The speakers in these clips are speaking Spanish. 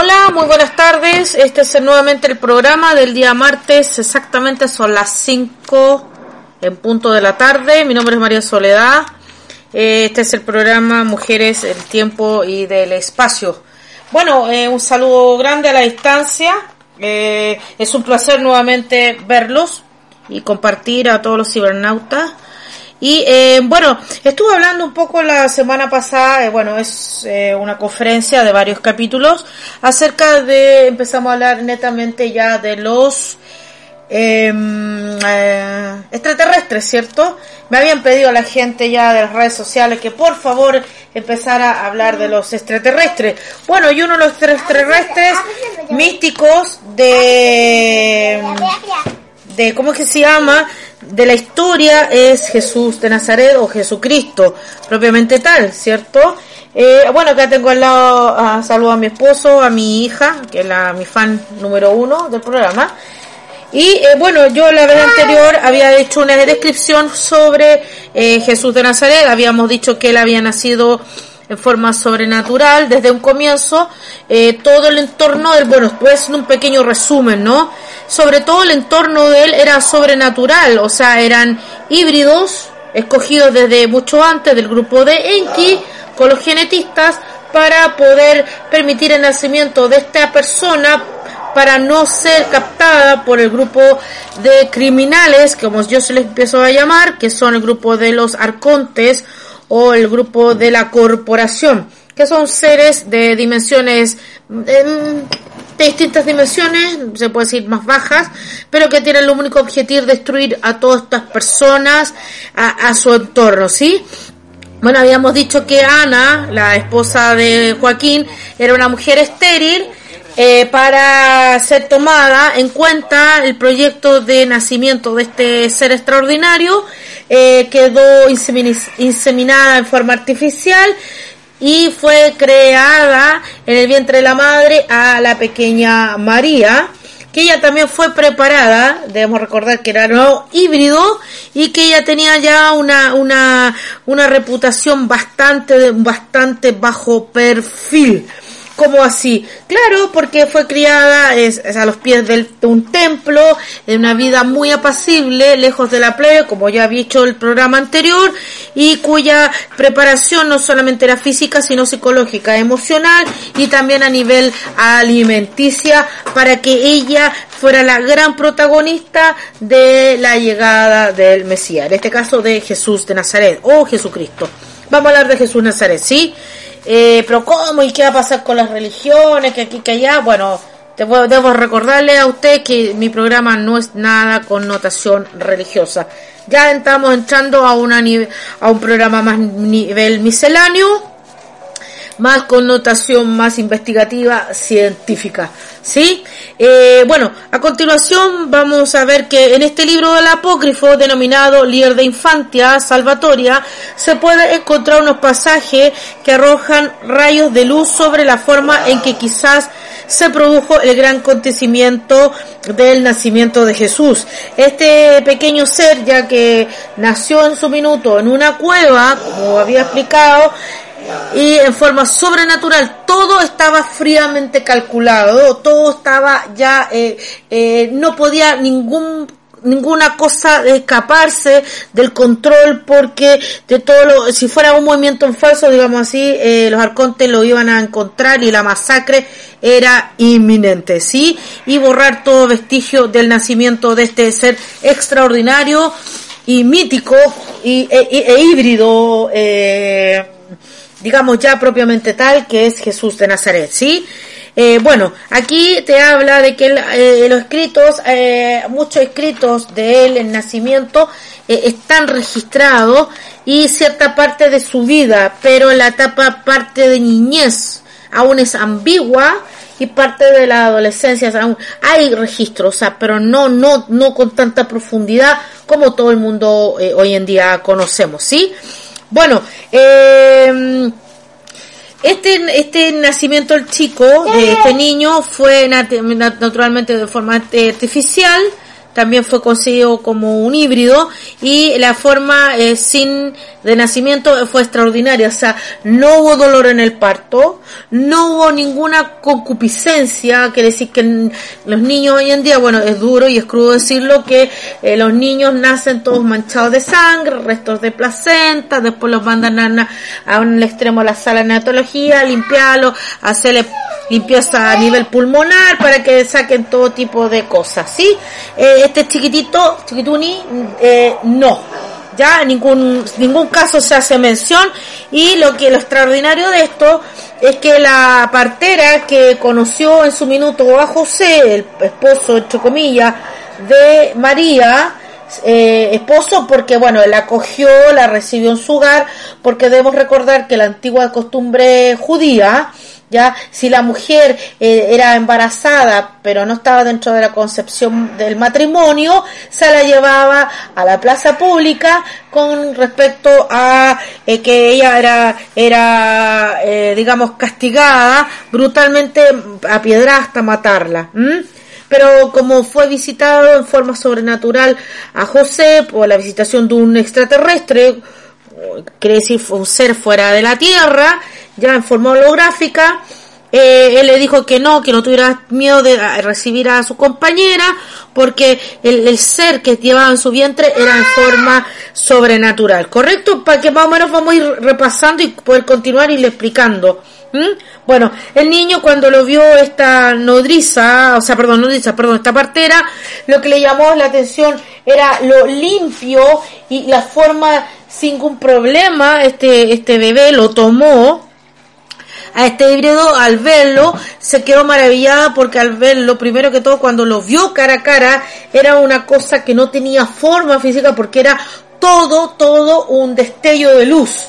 Hola, muy buenas tardes. Este es nuevamente el programa del día martes. Exactamente son las 5 en punto de la tarde. Mi nombre es María Soledad. Eh, este es el programa Mujeres, el Tiempo y del Espacio. Bueno, eh, un saludo grande a la distancia. Eh, es un placer nuevamente verlos y compartir a todos los cibernautas. Y eh, bueno, estuve hablando un poco la semana pasada, eh, bueno, es eh, una conferencia de varios capítulos acerca de, empezamos a hablar netamente ya de los em, extraterrestres, ¿cierto? Me habían pedido la gente ya de las redes sociales que por favor empezara a hablar de los extraterrestres. Bueno, y uno de los extraterrestres místicos de... de ¿Cómo es que se llama? de la historia es Jesús de Nazaret o Jesucristo, propiamente tal, ¿cierto? Eh, bueno, acá tengo al lado, a, saludo a mi esposo, a mi hija, que es la, mi fan número uno del programa. Y eh, bueno, yo la vez anterior había hecho una descripción sobre eh, Jesús de Nazaret, habíamos dicho que él había nacido en forma sobrenatural desde un comienzo, eh, todo el entorno del, bueno, pues un pequeño resumen, ¿no? Sobre todo el entorno de él era sobrenatural, o sea, eran híbridos escogidos desde mucho antes del grupo de Enki con los genetistas para poder permitir el nacimiento de esta persona para no ser captada por el grupo de criminales, como yo se les empiezo a llamar, que son el grupo de los arcontes o el grupo de la corporación, que son seres de dimensiones, de distintas dimensiones, se puede decir más bajas, pero que tienen el único objetivo de destruir a todas estas personas, a, su entorno, ¿sí? Bueno, habíamos dicho que Ana, la esposa de Joaquín, era una mujer estéril, eh, para ser tomada en cuenta el proyecto de nacimiento de este ser extraordinario eh, quedó inseminada en forma artificial y fue creada en el vientre de la madre a la pequeña María, que ella también fue preparada, debemos recordar que era no híbrido y que ella tenía ya una, una, una reputación bastante, bastante bajo perfil. ¿Cómo así? Claro, porque fue criada es, a los pies de un templo, en una vida muy apacible, lejos de la plebe, como ya había dicho el programa anterior, y cuya preparación no solamente era física, sino psicológica, emocional y también a nivel alimenticia, para que ella fuera la gran protagonista de la llegada del Mesías, en este caso de Jesús de Nazaret, o Jesucristo. Vamos a hablar de Jesús Nazaret, ¿sí? Eh, pero ¿cómo? ¿Y qué va a pasar con las religiones? Que aquí, que allá. Bueno, debo recordarle a usted que mi programa no es nada con notación religiosa. Ya estamos entrando a, una, a un programa más nivel misceláneo más connotación más investigativa científica. ¿Sí? Eh, bueno, a continuación vamos a ver que en este libro del apócrifo denominado Líder de Infantia Salvatoria se puede encontrar unos pasajes que arrojan rayos de luz sobre la forma en que quizás se produjo el gran acontecimiento del nacimiento de Jesús. Este pequeño ser, ya que nació en su minuto en una cueva, como había explicado, y en forma sobrenatural todo estaba fríamente calculado todo estaba ya eh, eh, no podía ningún ninguna cosa escaparse del control porque de todo lo, si fuera un movimiento en falso digamos así eh, los arcontes lo iban a encontrar y la masacre era inminente sí y borrar todo vestigio del nacimiento de este ser extraordinario y mítico y, e, e, e híbrido eh, digamos ya propiamente tal, que es Jesús de Nazaret, ¿sí? Eh, bueno, aquí te habla de que eh, los escritos, eh, muchos escritos de él, el nacimiento, están registrados y cierta parte de su vida, pero la etapa parte de niñez aún es ambigua y parte de la adolescencia aún hay registros, o sea, pero no, no, no con tanta profundidad como todo el mundo hoy en día conocemos, ¿sí? Bueno, eh, este, este nacimiento del chico, de este niño, fue naturalmente de forma artificial, también fue conseguido como un híbrido y la forma eh, sin de nacimiento fue extraordinaria, o sea, no hubo dolor en el parto, no hubo ninguna concupiscencia, quiere decir que los niños hoy en día, bueno, es duro y es crudo decirlo que eh, los niños nacen todos manchados de sangre, restos de placenta, después los mandan a, a un extremo a la sala de neonatología, limpiarlo, hacerle limpieza a nivel pulmonar para que saquen todo tipo de cosas, ¿sí? Eh, este chiquitito, chiquituni, eh, no, ya ningún ningún caso se hace mención y lo que lo extraordinario de esto es que la partera que conoció en su minuto a José, el esposo entre comillas de María, eh, esposo porque bueno la acogió la recibió en su hogar porque debemos recordar que la antigua costumbre judía ya si la mujer eh, era embarazada pero no estaba dentro de la concepción del matrimonio se la llevaba a la plaza pública con respecto a eh, que ella era era eh, digamos castigada brutalmente a piedra hasta matarla pero como fue visitado en forma sobrenatural a José por la visitación de un extraterrestre quiere decir un ser fuera de la tierra ya en forma holográfica, eh, él le dijo que no, que no tuviera miedo de recibir a su compañera, porque el, ser que llevaba en su vientre era en forma sobrenatural, ¿correcto? Para que más o menos vamos a ir repasando y poder continuar y le explicando. Bueno, el niño cuando lo vio esta nodriza, o sea, perdón, nodriza, perdón, esta partera, lo que le llamó la atención era lo limpio y la forma sin ningún problema, este, este bebé lo tomó, a este híbrido al verlo se quedó maravillada porque al verlo, primero que todo cuando lo vio cara a cara, era una cosa que no tenía forma física porque era todo, todo un destello de luz.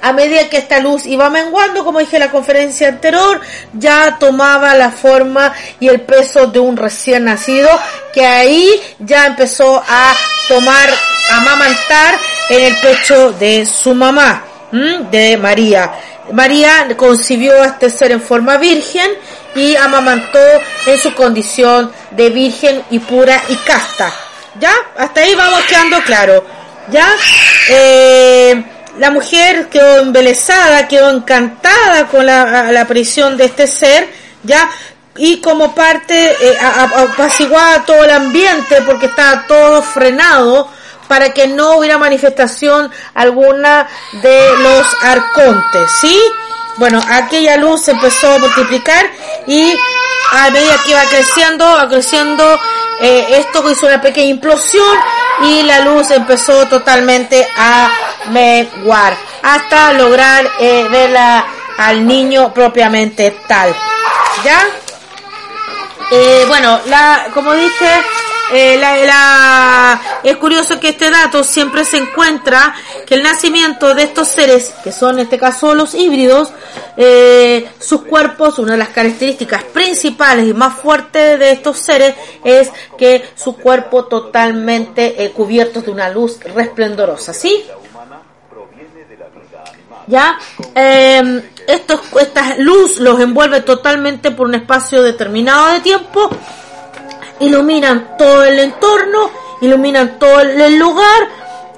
A medida que esta luz iba menguando, como dije en la conferencia anterior, ya tomaba la forma y el peso de un recién nacido, que ahí ya empezó a tomar, a mamantar en el pecho de su mamá, de María. María concibió a este ser en forma virgen y amamantó en su condición de virgen y pura y casta. ¿Ya? Hasta ahí vamos quedando claro. ¿Ya? Eh, la mujer quedó embelesada, quedó encantada con la, aparición de este ser, ¿ya? Y como parte, eh, apaciguaba todo el ambiente porque estaba todo frenado para que no hubiera manifestación alguna de los arcontes, ¿sí? Bueno, aquella luz se empezó a multiplicar y a medida que iba creciendo, va creciendo, eh, esto hizo una pequeña implosión y la luz empezó totalmente a menguar hasta lograr eh, verla al niño propiamente tal. ¿Ya? Eh, bueno, como dije, eh, la, es curioso que este dato siempre se encuentra que el nacimiento de estos seres, que son en este caso los híbridos, eh, sus cuerpos, una de las características principales y más fuertes de estos seres es que su cuerpo totalmente eh, cubierto de una luz resplendorosa, ¿sí? ¿Ya? Eh, esta luz los envuelve totalmente por un espacio determinado de tiempo iluminan todo el entorno, iluminan todo el lugar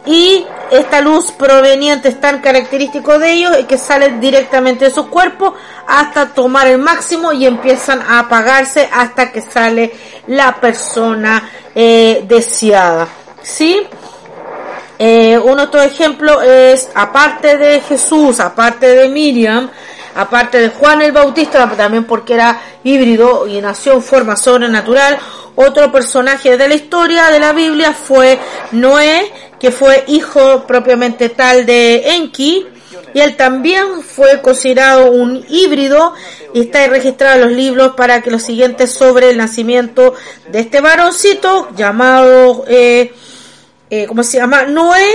y esta luz proveniente es tan característico de ellos que sale directamente de su cuerpo hasta tomar el máximo y empiezan a apagarse hasta que sale la persona eh, deseada. ¿Sí? Eh, un otro ejemplo es, aparte de Jesús, aparte de Miriam, aparte de Juan el Bautista, también porque era híbrido y nació en forma sobrenatural, otro personaje de la historia de la Biblia fue Noé, que fue hijo propiamente tal de Enki, y él también fue considerado un híbrido y está registrado en los libros para que los siguientes sobre el nacimiento de este varoncito llamado, eh, eh, ¿cómo se llama? Noé,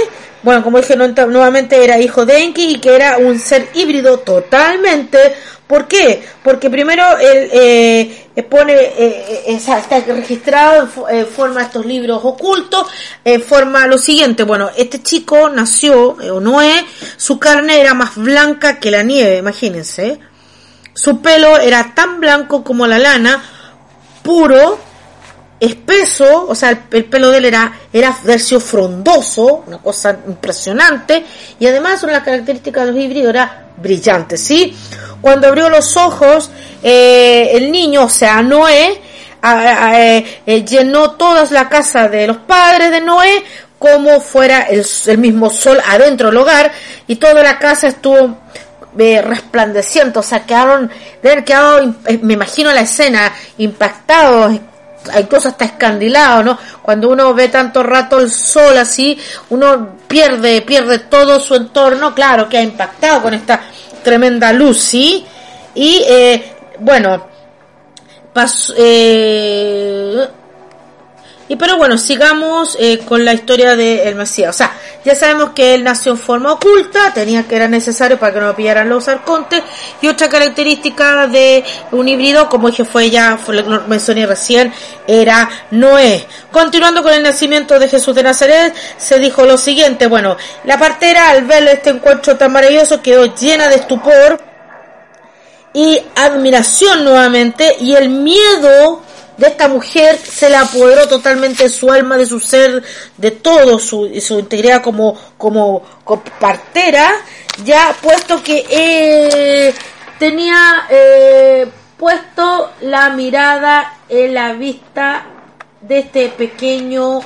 bueno, como dije nuevamente era hijo de Enki y que era un ser híbrido totalmente ¿Por qué? Porque primero él eh, eh pone, eh, eh está registrado en, forma estos libros ocultos, forma lo siguiente, bueno, este chico nació, o Noé, su carne era más blanca que la nieve, imagínense. Su pelo era tan blanco como la lana, puro, espeso, o sea, el, pelo de él era, era versio frondoso, una cosa impresionante, y además una de las características de los híbridos era brillante, ¿sí? Cuando abrió los ojos, eh, el niño, o sea, Noé, eh, eh, llenó toda la casa de los padres de Noé como fuera el, mismo sol adentro del hogar y toda la casa estuvo resplandeciente, o sea, quedaron, me imagino la escena, impactados, incluso hasta escandilado, ¿no? Cuando uno ve tanto rato el sol así, uno pierde, pierde todo su entorno, claro, que ha impactado con esta tremenda luz, ¿sí? Y eh, bueno, pasó, eh, y pero bueno, sigamos eh, con la historia del el Mesías. O sea, ya sabemos que él nació en forma oculta, tenía que era necesario para que no lo pillaran los arcontes. Y otra característica de un híbrido, como dije fue ya, fue lo mencioné recién, era Noé. Continuando con el nacimiento de Jesús de Nazaret, se dijo lo siguiente, bueno, la partera al ver este encuentro tan maravilloso quedó llena de estupor y admiración nuevamente y el miedo de esta mujer se le apoderó totalmente su alma, de su ser, de todo su, su integridad como, como, partera, ya puesto que eh, tenía eh, puesto la mirada en la vista de este pequeño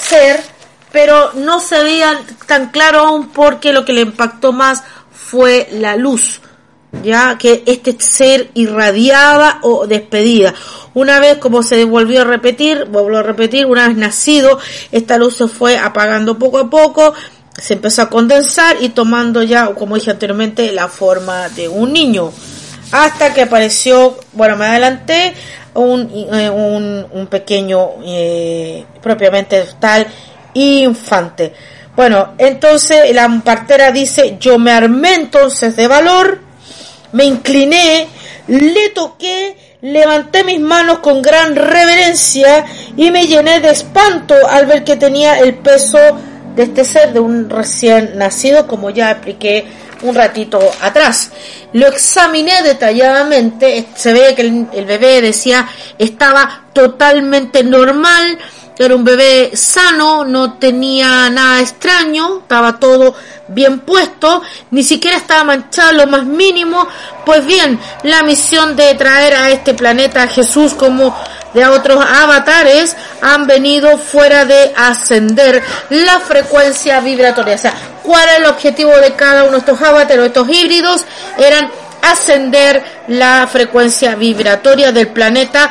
ser, pero no se veía tan claro aún porque lo que le impactó más fue la luz ya que este ser irradiaba o despedida. Una vez, como se volvió a repetir, volvió a repetir, una vez nacido, esta luz se fue apagando poco a poco, se empezó a condensar y tomando ya, como dije anteriormente, la forma de un niño. Hasta que apareció, bueno, me adelanté, un, eh, un, un pequeño, eh, propiamente tal, infante. Bueno, entonces la partera dice, yo me armé entonces de valor, me incliné, le toqué, levanté mis manos con gran reverencia y me llené de espanto al ver que tenía el peso de este ser, de un recién nacido, como ya expliqué un ratito atrás. Lo examiné detalladamente, se ve que el, el bebé decía estaba totalmente normal, era un bebé sano, no tenía nada extraño, estaba todo bien puesto, ni siquiera estaba manchado lo más mínimo. Pues bien, la misión de traer a este planeta a Jesús como de otros avatares han venido fuera de ascender la frecuencia vibratoria. O sea, ¿cuál es el objetivo de cada uno de estos avatares, estos híbridos? Eran ascender la frecuencia vibratoria del planeta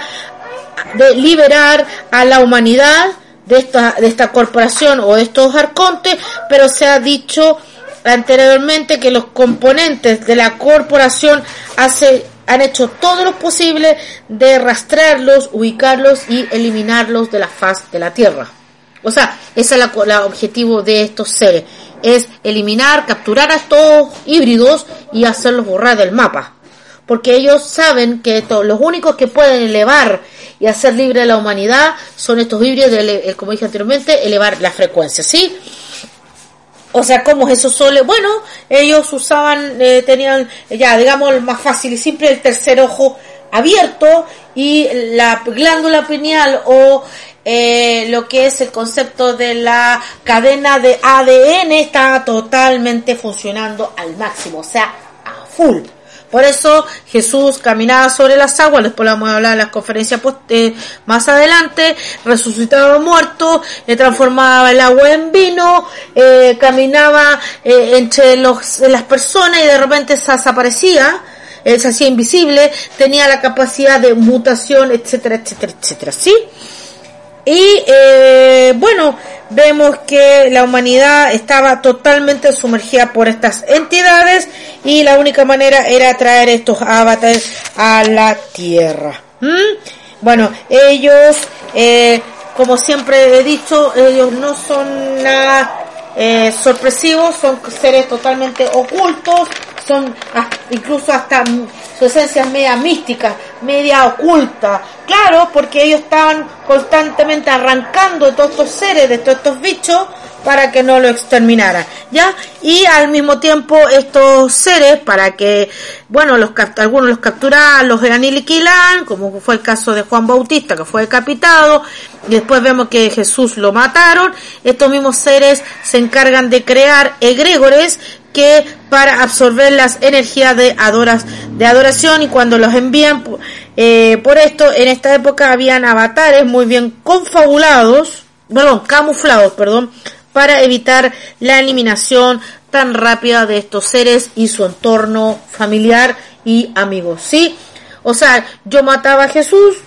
de liberar a la humanidad de esta, de esta corporación o estos arcontes, pero se ha dicho anteriormente que los componentes de la corporación hace, han hecho todo lo posible de rastrearlos, ubicarlos y eliminarlos de la faz de la Tierra. O sea, ese es el objetivo de estos seres, es eliminar, capturar a estos híbridos y hacerlos borrar del mapa. Porque ellos saben que los únicos que pueden elevar y hacer libre a la humanidad son estos híbridos, de, como dije anteriormente, elevar la frecuencia, ¿sí? O sea, ¿cómo es eso solo? Bueno, ellos usaban, eh, tenían, ya, digamos, más fácil y simple, el tercer ojo abierto y la glándula pineal o eh, lo que es el concepto de la cadena de ADN está totalmente funcionando al máximo, o sea, a full. Por eso Jesús caminaba sobre las aguas, después lo vamos a hablar en las conferencias eh, más adelante, resucitaba muertos, eh, transformaba el agua en vino, eh, caminaba eh, entre los, las personas y de repente se desaparecía, se hacía invisible, tenía la capacidad de mutación, etcétera, etcétera, etcétera, ¿sí? Y eh, bueno, vemos que la humanidad estaba totalmente sumergida por estas entidades y la única manera era traer estos avatares a la Tierra. Bueno, ellos, eh, como siempre he dicho, ellos no son nada eh, sorpresivos, son seres totalmente ocultos, incluso hasta su esencia media mística, media oculta. Claro, porque ellos estaban constantemente arrancando todos estos seres, de todos estos bichos, para que no lo exterminaran, ¿ya? Y al mismo tiempo estos seres, para que, bueno, los algunos los capturaran, los aniquilaran, como fue el caso de Juan Bautista, que fue decapitado, y después vemos que Jesús lo mataron, estos mismos seres se encargan de crear egregores que para absorber las energías de, adoras, de adoración y cuando los envían eh, por esto, en esta época habían avatares muy bien confabulados, bueno, camuflados, perdón, para evitar la eliminación tan rápida de estos seres y su entorno familiar y amigos, ¿sí? O sea, yo mataba a Jesús,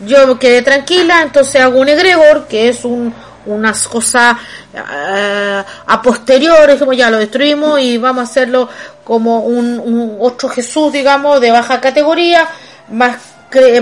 yo quedé tranquila, entonces hago un egregor, que es un, unas cosas uh, a posteriores, como ya lo destruimos y vamos a hacerlo como un, un otro Jesús, digamos, de baja categoría, más,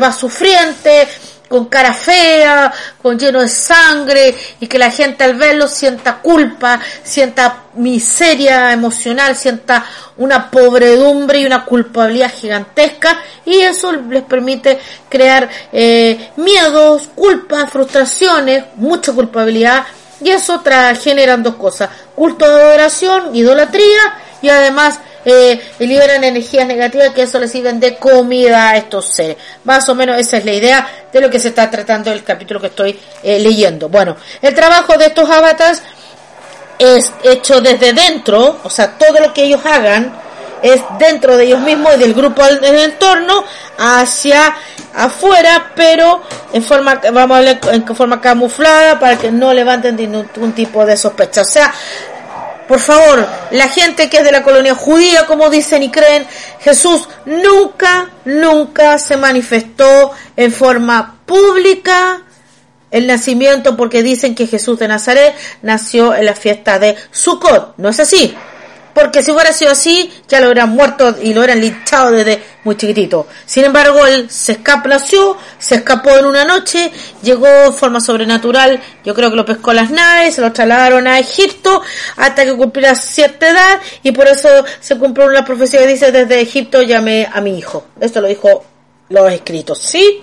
más sufriente, con cara fea, con lleno de sangre y que la gente al verlo sienta culpa, sienta miseria emocional, sienta una pobredumbre y una culpabilidad gigantesca y eso les permite crear eh, miedos, culpas, frustraciones, mucha culpabilidad y eso tra generan dos cosas, culto de adoración, idolatría y además eh, liberan energías negativas que eso les sirven de comida a estos seres. Más o menos esa es la idea de lo que se está tratando el capítulo que estoy eh, leyendo. Bueno, el trabajo de estos avatars es hecho desde dentro, o sea, todo lo que ellos hagan es dentro de ellos mismos y del grupo del entorno hacia afuera, pero en forma, vamos a hablar en forma camuflada para que no levanten ningún tipo de sospecha. O sea, por favor, la gente que es de la colonia judía, como dicen y creen, Jesús nunca, nunca se manifestó en forma pública el nacimiento porque dicen que Jesús de Nazaret nació en la fiesta de Sukkot. No es así porque si hubiera sido así, ya lo hubieran muerto y lo hubieran linchado desde muy chiquitito. Sin embargo, él se escapó, se escapó en una noche, llegó de forma sobrenatural, yo creo que lo pescó las naves, se lo trasladaron a Egipto hasta que cumpliera cierta edad y por eso se cumplió una profecía que dice desde Egipto llamé a mi hijo. Esto lo dijo los escritos, ¿sí?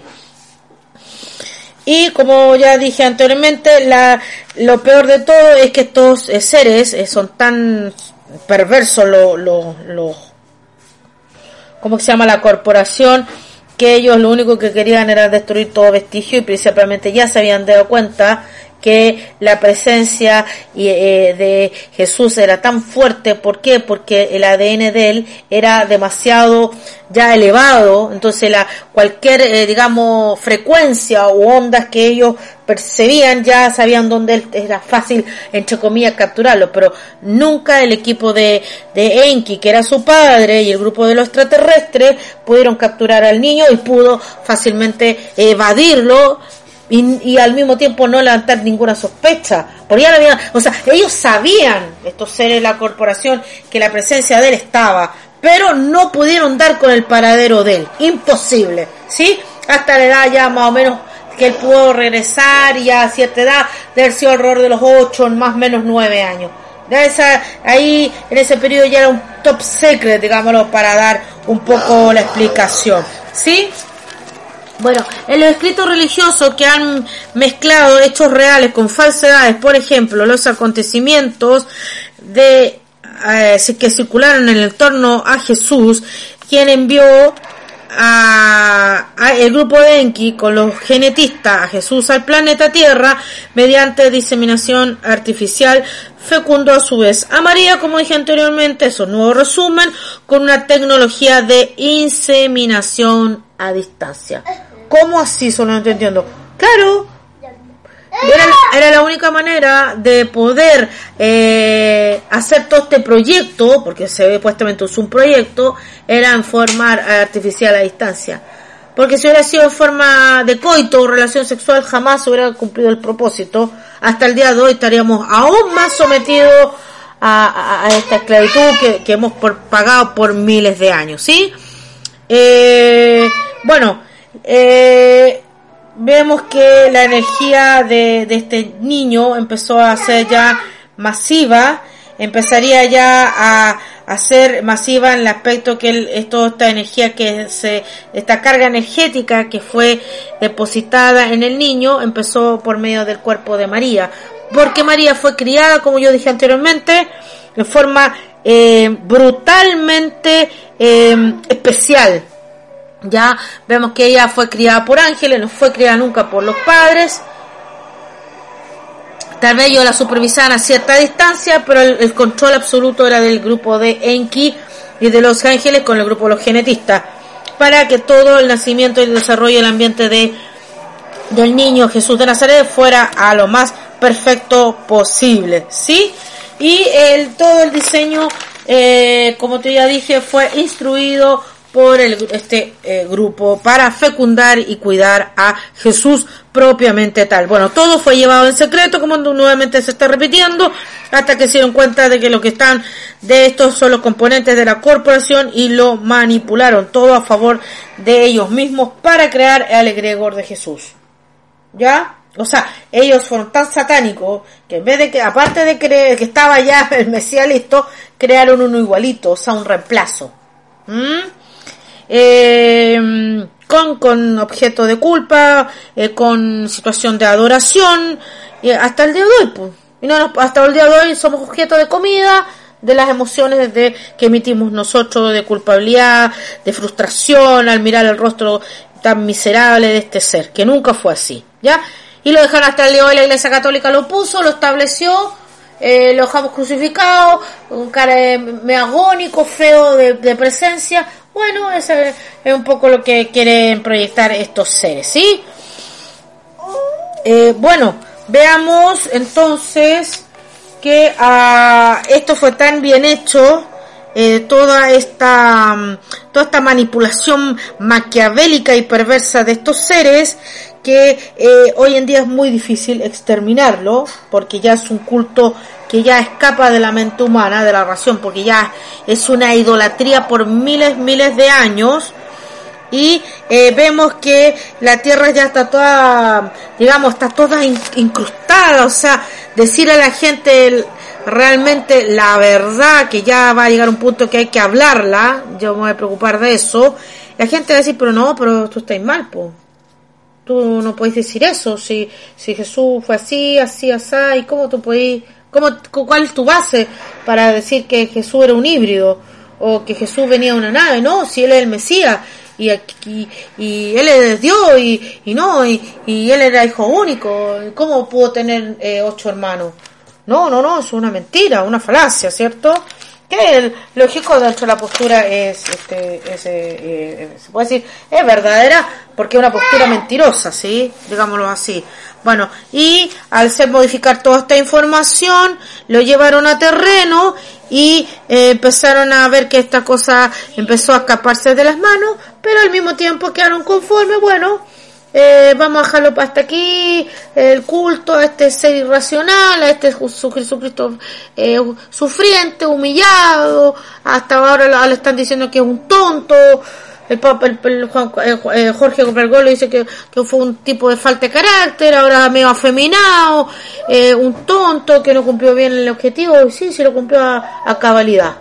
Y como ya dije anteriormente, la, lo peor de todo es que estos eh, seres eh, son tan perverso lo, lo, lo, ¿cómo se llama? La corporación, que ellos lo único que querían era destruir todo vestigio y principalmente ya se habían dado cuenta que la presencia eh, de Jesús era tan fuerte. ¿Por qué? Porque el ADN de él era demasiado ya elevado. Entonces la, cualquier, eh, digamos, frecuencia o ondas que ellos percibían ya sabían dónde era fácil, entre comillas, capturarlo. Pero nunca el equipo de, de Enki, que era su padre, y el grupo de los extraterrestres pudieron capturar al niño y pudo fácilmente evadirlo y, al mismo tiempo no levantar ninguna sospecha. Porque ya había, o sea, ellos sabían, estos seres de la corporación, que la presencia de él estaba, pero no pudieron dar con el paradero de él. Imposible, ¿sí? Hasta la edad ya más o menos que él pudo regresar y a cierta edad de haber sido alrededor de los 8, más o menos 9 años. Ya esa, ahí en ese periodo ya era un top secret, digámoslo, para dar un poco la explicación. ¿Sí? Bueno, en los escritos religiosos que han mezclado hechos reales con falsedades, por ejemplo, los acontecimientos de eh, que circularon en el entorno a Jesús, quien envió a, el grupo de Enki con los genetistas a Jesús al planeta Tierra mediante diseminación artificial fecundo a su vez. A María, como dije anteriormente, es un nuevo resumen con una tecnología de inseminación a distancia. ¿Cómo así? Solo no entiendo. Claro, era, la única manera de poder eh, hacer todo este proyecto, porque se ve puestamente es un proyecto, era en forma artificial a distancia. Porque si hubiera sido en forma de coito o relación sexual, jamás hubiera cumplido el propósito. Hasta el día de hoy estaríamos aún más sometidos a, esta esclavitud que, hemos pagado por miles de años, ¿sí? Eh, bueno, eh, vemos que la energía de, de, este niño empezó a ser ya masiva, empezaría ya a, hacer masiva en el aspecto que el, toda esta energía que se, esta carga energética que fue depositada en el niño empezó por medio del cuerpo de María. Porque María fue criada, como yo dije anteriormente, en forma eh, brutalmente eh, especial. Ya vemos que ella fue criada por ángeles, no fue criada nunca por los padres. Tal vez ellos la supervisaban a cierta distancia, pero el, control absoluto era del grupo de Enki y de los ángeles con el grupo de los genetistas, para que todo el nacimiento y el desarrollo del ambiente de, del niño Jesús de Nazaret fuera a lo más perfecto posible, ¿sí? Y el, todo el diseño, eh, como te ya dije, fue instruido por el, este eh, grupo para fecundar y cuidar a Jesús propiamente tal. Bueno, todo fue llevado en secreto, como nuevamente se está repitiendo, hasta que se dieron cuenta de que lo que están de estos son los componentes de la corporación y lo manipularon todo a favor de ellos mismos para crear al egregor de Jesús. ¿Ya? O sea, ellos fueron tan satánicos que en vez de que, aparte de creer que estaba ya el Mesías listo, crearon uno igualito, o sea, un reemplazo. ¿Mm? Eh, con, con objeto de culpa, eh, con situación de adoración, y hasta el día de hoy, pues. Y no, hasta el día de hoy somos objeto de comida, de las emociones de, que emitimos nosotros, de culpabilidad, de frustración al mirar el rostro tan miserable de este ser, que nunca fue así, ¿ya? Y lo dejaron hasta el día de hoy, la Iglesia Católica lo puso, lo estableció, eh, lo dejamos crucificado, un cara agónico, feo de presencia, bueno, eso es un poco lo que quieren proyectar estos seres, ¿sí? Eh, bueno, veamos entonces que ah, esto fue tan bien hecho, eh, toda esta mm, toda esta manipulación maquiavélica y perversa de estos seres que eh, hoy en día es muy difícil exterminarlo porque ya es un culto que ya escapa de la mente humana, de la razón, porque ya es una idolatría por miles, miles de años. Y eh, vemos que la tierra ya está toda, digamos, está toda incrustada. O sea, decir a la gente realmente la verdad, que ya va a llegar un punto que hay que hablarla, yo me voy a preocupar de eso. La gente va a decir, pero no, pero tú estás mal, pues tú no puedes decir eso, si, si Jesús fue así, así, así, y cómo tú puedes, cómo, cuál es tu base para decir que Jesús era un híbrido, o que Jesús venía de una nave, no, si él es el Mesías, y, y él es Dios, y, no, y, y, él era hijo único, ¿cómo pudo tener eh, ocho hermanos? No, no, no, es una mentira, una falacia, ¿cierto? El lógico de la postura es, este, es, eh, eh, se puede decir, es verdadera porque es una postura mentirosa, ¿sí? Digámoslo así. Bueno, y al ser modificar toda esta información, lo llevaron a terreno y eh, empezaron a ver que esta cosa empezó a escaparse de las manos, pero al mismo tiempo quedaron conformes, bueno, eh, vamos a dejarlo hasta aquí, el culto a este ser irracional, a este Jesucristo eh, sufriente, humillado, hasta ahora le están diciendo que es un tonto, el Papa, el, eh, Jorge Copergolo dice que, fue un tipo de falta de carácter, ahora medio afeminado, un tonto que no cumplió bien el objetivo, y sí, sí lo cumplió a, cabalidad.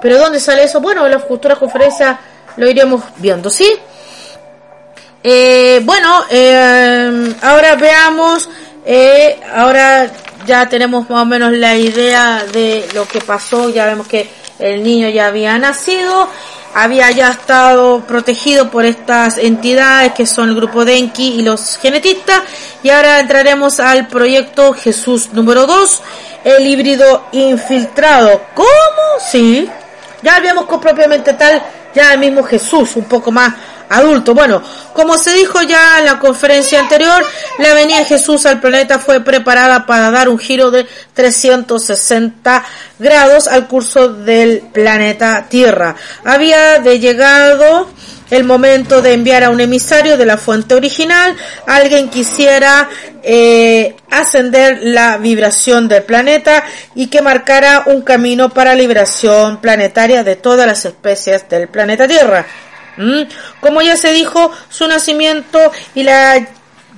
Pero ¿dónde sale eso? Bueno, en las futuras conferencias lo iremos viendo, ¿sí? Eh, bueno, eh, ahora veamos, eh, ahora ya tenemos más o menos la idea de lo que pasó, ya vemos que el niño ya había nacido, había ya estado protegido por estas entidades que son el grupo Denki y los genetistas, y ahora entraremos al proyecto Jesús número 2, el híbrido infiltrado. ¿Cómo? Sí, ya vemos con propiamente tal, ya el mismo Jesús, un poco más adulto. Bueno, como se dijo ya en la conferencia anterior, la venida de Jesús al planeta fue preparada para dar un giro de 360 grados al curso del planeta Tierra. Había de llegado el momento de enviar a un emisario de la fuente original, alguien quisiera eh, ascender la vibración del planeta y que marcara un camino para liberación planetaria de todas las especies del planeta Tierra. ¿Mm? Como ya se dijo, su nacimiento y la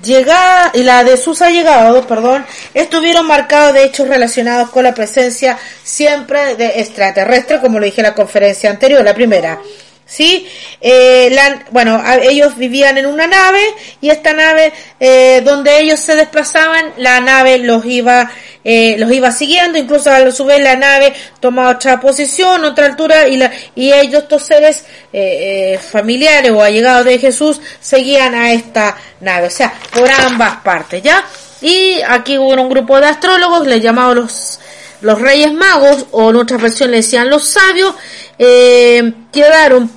llegada y la de sus allegados, perdón, estuvieron marcados de hechos relacionados con la presencia siempre de extraterrestre, como lo dije en la conferencia anterior, la primera. ¿Sí? Eh, la, bueno, ellos vivían en una nave y esta nave, eh, donde ellos se desplazaban, la nave los iba, eh, los iba siguiendo, incluso a su vez la nave tomaba otra posición, otra altura y, la, y ellos, estos seres eh, familiares o allegados de Jesús, seguían a esta nave, o sea, por ambas partes, ¿ya? Y aquí hubo un grupo de astrólogos, les llamaban los los reyes magos, o en otra versión le decían los sabios, eh, quedaron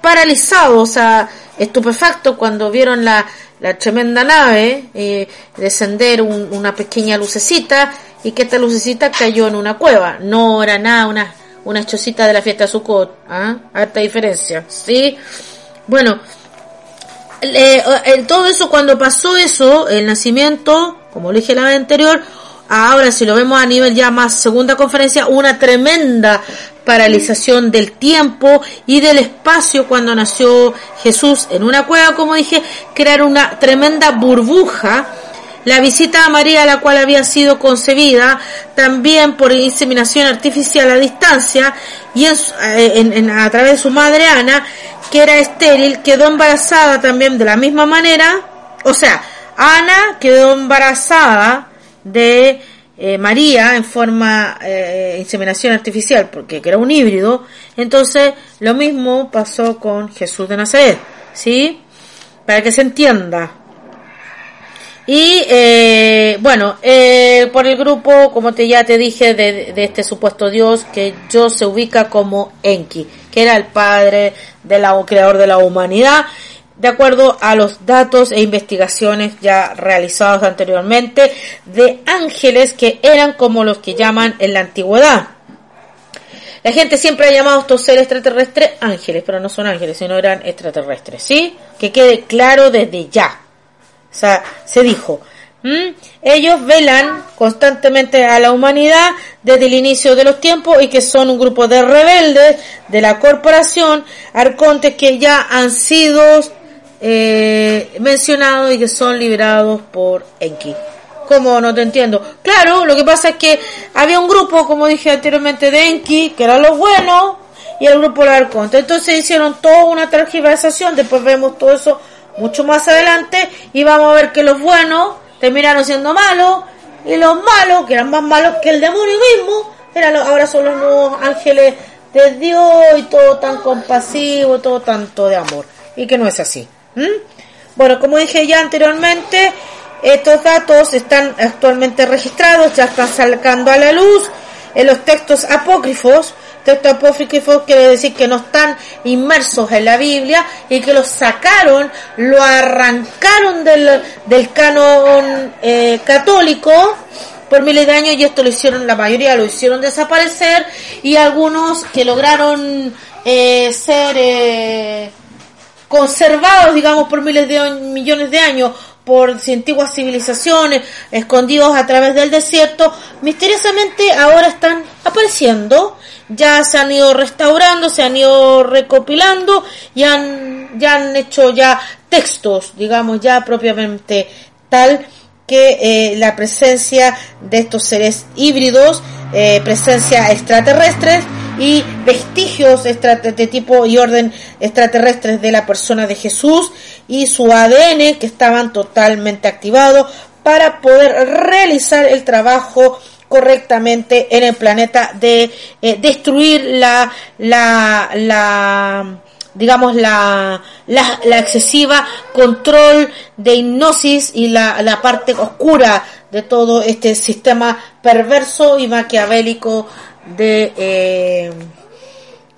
paralizados, o sea, estupefactos cuando vieron la, la tremenda nave eh, descender una pequeña lucecita y que esta lucecita cayó en una cueva. No era nada una, una chocita de la fiesta de Sukkot. ¿ah? Harta diferencia, ¿sí? Bueno, en todo eso, cuando pasó eso, el nacimiento, como le dije la vez anterior, ahora si lo vemos a nivel ya más segunda conferencia, una tremenda paralización del tiempo y del espacio cuando nació Jesús en una cueva, como dije, crear una tremenda burbuja. La visita a María, la cual había sido concebida también por inseminación artificial a distancia y eh, a través de su madre Ana, que era estéril, quedó embarazada también de la misma manera. O sea, Ana quedó embarazada de eh, María en forma eh, inseminación artificial, porque era un híbrido, entonces lo mismo pasó con Jesús de Nazaret, ¿sí? Para que se entienda. Y eh, bueno, eh, por el grupo, como te ya te dije, de, de, este supuesto Dios, que yo se ubica como Enki, que era el padre de la, creador de la humanidad de acuerdo a los datos e investigaciones ya realizados anteriormente de ángeles que eran como los que llaman en la antigüedad. La gente siempre ha llamado a estos seres extraterrestres ángeles, pero no son ángeles, sino eran extraterrestres, ¿sí? Que quede claro desde ya. O sea, se dijo, ellos velan constantemente a la humanidad desde el inicio de los tiempos y que son un grupo de rebeldes de la corporación, arcontes que ya han sido eh, mencionados y que son liberados por Enki. ¿Cómo no te entiendo? Claro, lo que pasa es que había un grupo, como dije anteriormente, de Enki, que eran los buenos, y el grupo de Arconte. Entonces hicieron toda una tergiversación, después vemos todo eso mucho más adelante, y vamos a ver que los buenos terminaron siendo malos, y los malos, que eran más malos que el demonio mismo, eran ahora son los nuevos ángeles de Dios, y todo tan compasivo, todo tanto de amor. Y que no es así. ¿Mm? Bueno, como dije ya anteriormente, estos datos están actualmente registrados, ya están sacando a la luz en los textos apócrifos. Textos apócrifos quiere decir que no están inmersos en la Biblia y que los sacaron, lo arrancaron del, del canon eh, católico por miles de años y esto lo hicieron, la mayoría lo hicieron desaparecer y algunos que lograron eh, ser eh, conservados, digamos, por miles de millones de años por antiguas civilizaciones, escondidos a través del desierto, misteriosamente ahora están apareciendo, ya se han ido restaurando, se han ido recopilando y han, ya han hecho ya textos, digamos, ya propiamente tal que eh, la presencia de estos seres híbridos, eh, presencia extraterrestres, y vestigios de tipo y orden extraterrestres de la persona de Jesús y su ADN que estaban totalmente activados para poder realizar el trabajo correctamente en el planeta de eh, destruir la, la, la digamos la, la, la, excesiva control de hipnosis y la, la parte oscura de todo este sistema perverso y maquiavélico de, eh,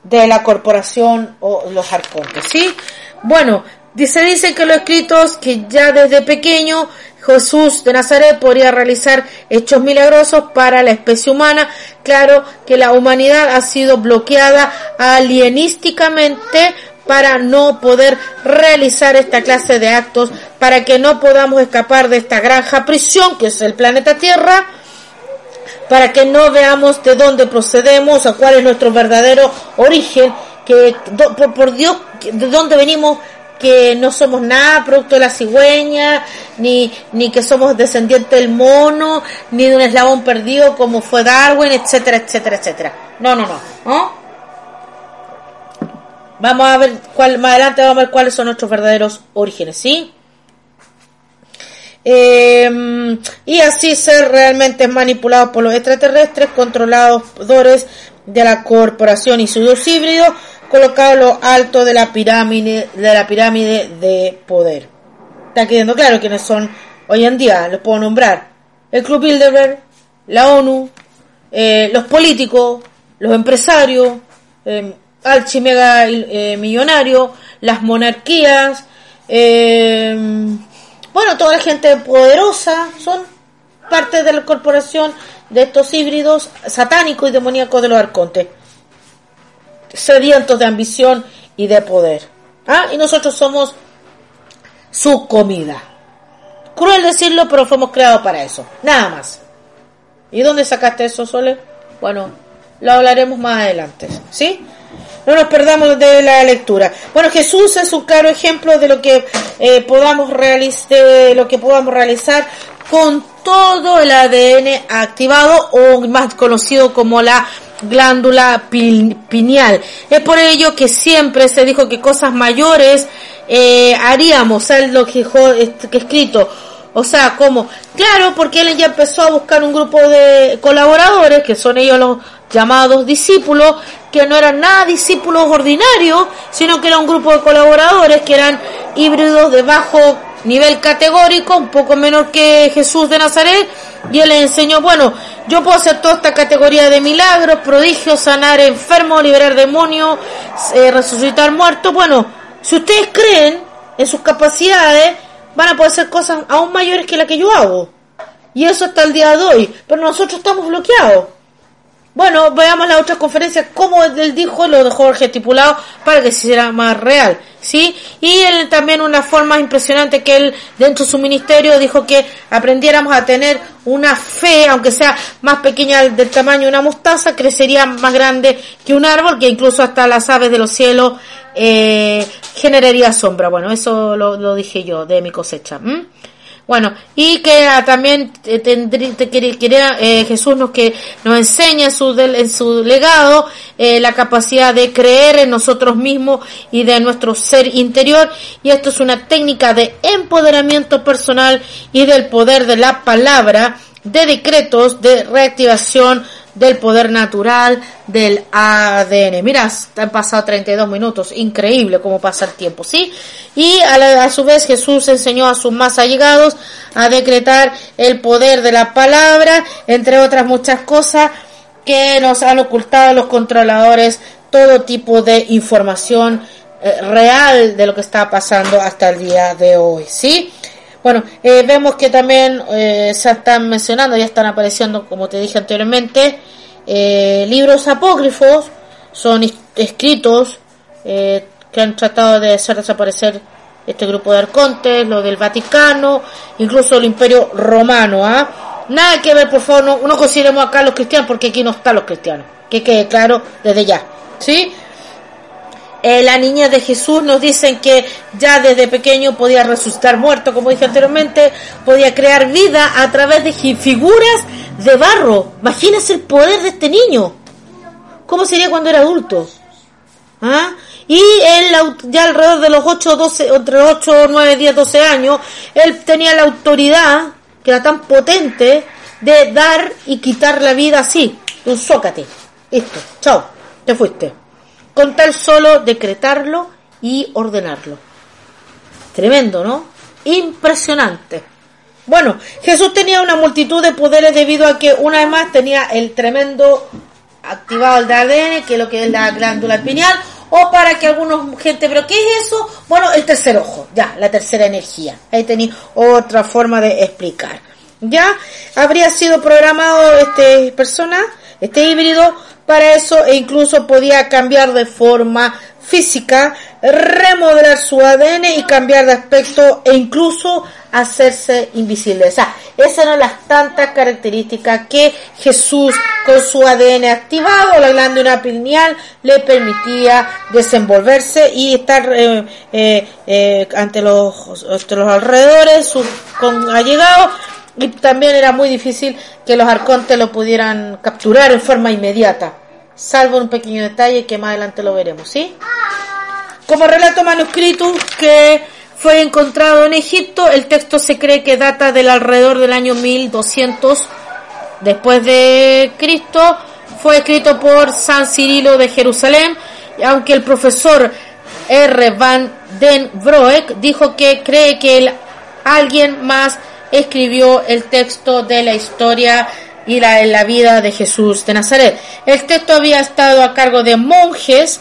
de la corporación o los arcontes, ¿sí? Bueno, dice que los escritos que ya desde pequeño Jesús de Nazaret podría realizar hechos milagrosos para la especie humana. Claro que la humanidad ha sido bloqueada alienísticamente para no poder realizar esta clase de actos, para que no podamos escapar de esta granja prisión que es el planeta Tierra para que no veamos de dónde procedemos, o cuál es nuestro verdadero origen, que por, Dios, de dónde venimos, que no somos nada producto de la cigüeña, ni, ni que somos descendientes del mono, ni de un eslabón perdido como fue Darwin, etcétera, etcétera, etcétera. No, no, no. ¿no? Vamos a ver cuál, más adelante vamos a ver cuáles son nuestros verdaderos orígenes, ¿sí? Eh, y así ser realmente manipulados por los extraterrestres, controladores de la corporación y sus híbridos, colocados lo alto de la pirámide de la pirámide de poder. Está quedando claro quiénes son hoy en día, los puedo nombrar. El Club Bilderberg, la ONU, eh, los políticos, los empresarios, eh, archimega eh, millonarios, las monarquías, eh, bueno, toda la gente poderosa son parte de la corporación de estos híbridos satánicos y demoníacos de los arcontes, sedientos de ambición y de poder. ¿Ah? Y nosotros somos su comida. Cruel decirlo, pero fuimos creados para eso. Nada más. ¿Y dónde sacaste eso, Sole? Bueno, lo hablaremos más adelante. ¿Sí? No nos perdamos de la lectura. Bueno, Jesús es un claro ejemplo de lo que eh, podamos realizar, lo que podamos realizar con todo el ADN activado o más conocido como la glándula pineal. Es por ello que siempre se dijo que cosas mayores eh, haríamos, ¿sabes lo que, que escrito? O sea, como, claro, porque él ya empezó a buscar un grupo de colaboradores, que son ellos los llamados discípulos, que no eran nada discípulos ordinarios, sino que era un grupo de colaboradores que eran híbridos de bajo nivel categórico, un poco menor que Jesús de Nazaret, y él les enseñó, bueno, yo puedo hacer toda esta categoría de milagros, prodigios, sanar enfermos, liberar demonios, eh, resucitar muertos, bueno, si ustedes creen en sus capacidades, van a poder hacer cosas aún mayores que la que yo hago. Y eso hasta el día de hoy, pero nosotros estamos bloqueados. Bueno, veamos la otra conferencia, como él dijo, lo dejó estipulado para que se hiciera más real, ¿sí? Y él también una forma impresionante que él dentro de su ministerio dijo que aprendiéramos a tener una fe, aunque sea más pequeña del tamaño de una mostaza, crecería más grande que un árbol, que incluso hasta las aves de los cielos eh, generaría sombra. Bueno, eso lo, dije yo de mi cosecha. Bueno, y que ah, también eh, tendría, eh, Jesús nos que nos enseña su, en su legado eh, la capacidad de creer en nosotros mismos y de nuestro ser interior. Y esto es una técnica de empoderamiento personal y del poder de la palabra, de decretos, de reactivación del poder natural del ADN. Mira, han pasado 32 minutos, increíble cómo pasa el tiempo, ¿sí? Y a, su vez Jesús enseñó a sus más allegados a decretar el poder de la palabra, entre otras muchas cosas que nos han ocultado los controladores todo tipo de información eh, real de lo que está pasando hasta el día de hoy, ¿sí? Bueno, eh, vemos que también eh, se están mencionando, ya están apareciendo, como te dije anteriormente, eh, libros apócrifos, son escritos que han tratado de hacer desaparecer este grupo de arcontes, lo del Vaticano, incluso el Imperio Romano. ¿ah? Nada que ver, por favor, no, no consideremos acá los cristianos, porque aquí no están los cristianos, que quede claro desde ya. ¿Sí? Eh, la niña de Jesús nos dicen que ya desde pequeño podía resucitar muerto, como dije anteriormente, podía crear vida a través de figuras de barro. Imagínense el poder de este niño. ¿Cómo sería cuando era adulto? ¿Ah? Y él, ya alrededor de los 8, 12, entre 8, 9, 10, 12 años, él tenía la autoridad, que era tan potente, de dar y quitar la vida así, un zócate. Listo, chao, te fuiste con tal solo decretarlo y ordenarlo. Tremendo, ¿no? Impresionante. Bueno, Jesús tenía una multitud de poderes debido a que una vez más tenía el tremendo activado el de ADN, que es lo que es la glándula pineal, o para que algunos gente, pero ¿qué es eso? Bueno, el tercer ojo, ya, la tercera energía. Ahí tenéis otra forma de explicar. Ya habría sido programado este persona, este híbrido, para eso e incluso podía cambiar de forma física remodelar su ADN y cambiar de aspecto e incluso hacerse invisible. O sea, esas eran las tantas características que Jesús con su ADN activado, la glándula pineal, le permitía desenvolverse y estar eh, eh, eh, ante, los, ante los alrededores, sus allegados, y también era muy difícil que los arcontes lo pudieran capturar en forma inmediata, salvo un pequeño detalle que más adelante lo veremos, ¿sí? Como relato manuscrito que fue encontrado en Egipto. El texto se cree que data del alrededor del año 1200 después de Cristo. Fue escrito por San Cirilo de Jerusalén, aunque el profesor R. Van den Broek dijo que cree que alguien más escribió el texto de la historia y la, la vida de Jesús de Nazaret. El texto había estado a cargo de monjes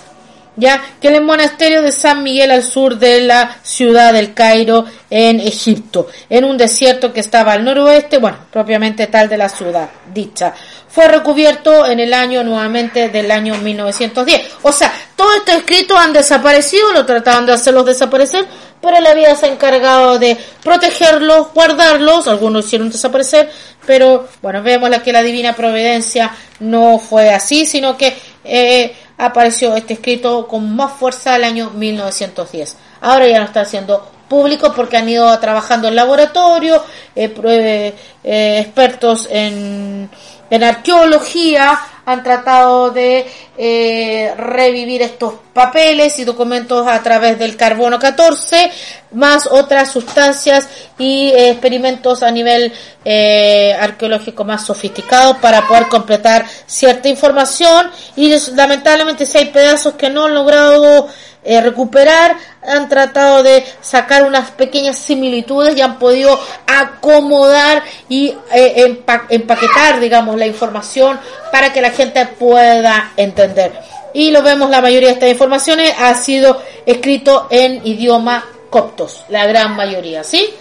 ya que en el monasterio de San Miguel al sur de la ciudad del Cairo en Egipto, en un desierto que estaba al noroeste, bueno, propiamente tal de la ciudad dicha. Fue recubierto en el año nuevamente del año 1910. O sea, todos estos escritos han desaparecido, lo trataban de hacerlos desaparecer, pero él había se encargado de protegerlos, guardarlos, algunos hicieron desaparecer, pero bueno, vemos que la divina providencia no fue así, sino que eh, apareció este escrito con más fuerza el año 1910. Ahora ya no está siendo público porque han ido trabajando en laboratorio, eh, eh, expertos en, en arqueología, han tratado de eh, revivir estos papeles y documentos a través del carbono 14, más otras sustancias y eh, experimentos a nivel eh, arqueológico más sofisticados para poder completar cierta información. Y lamentablemente si hay pedazos que no han logrado eh, recuperar, han tratado de sacar unas pequeñas similitudes y han podido acomodar y eh, empaquetar, digamos, la información para que la gente pueda entender. Y lo vemos, la mayoría de estas informaciones ha sido escrito en idioma coptos, la gran mayoría, ¿sí?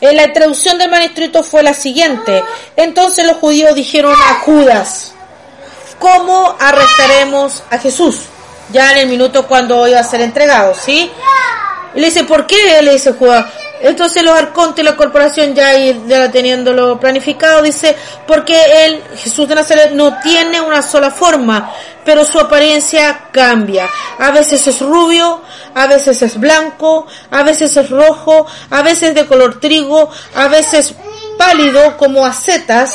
Eh, la traducción del manuscrito fue la siguiente. Entonces los judíos dijeron a Judas, ¿cómo arrestaremos a Jesús? Ya en el minuto cuando iba a ser entregado, ¿sí? Y le dice, ¿por qué? Le dice Judas. Entonces los arcontes y la corporación ya, ya teniéndolo planificado, dice, porque él, Jesús de Nazaret, no tiene una sola forma, pero su apariencia cambia. A veces es rubio, a veces es blanco, a veces es rojo, a veces de color trigo, a veces pálido como acetas,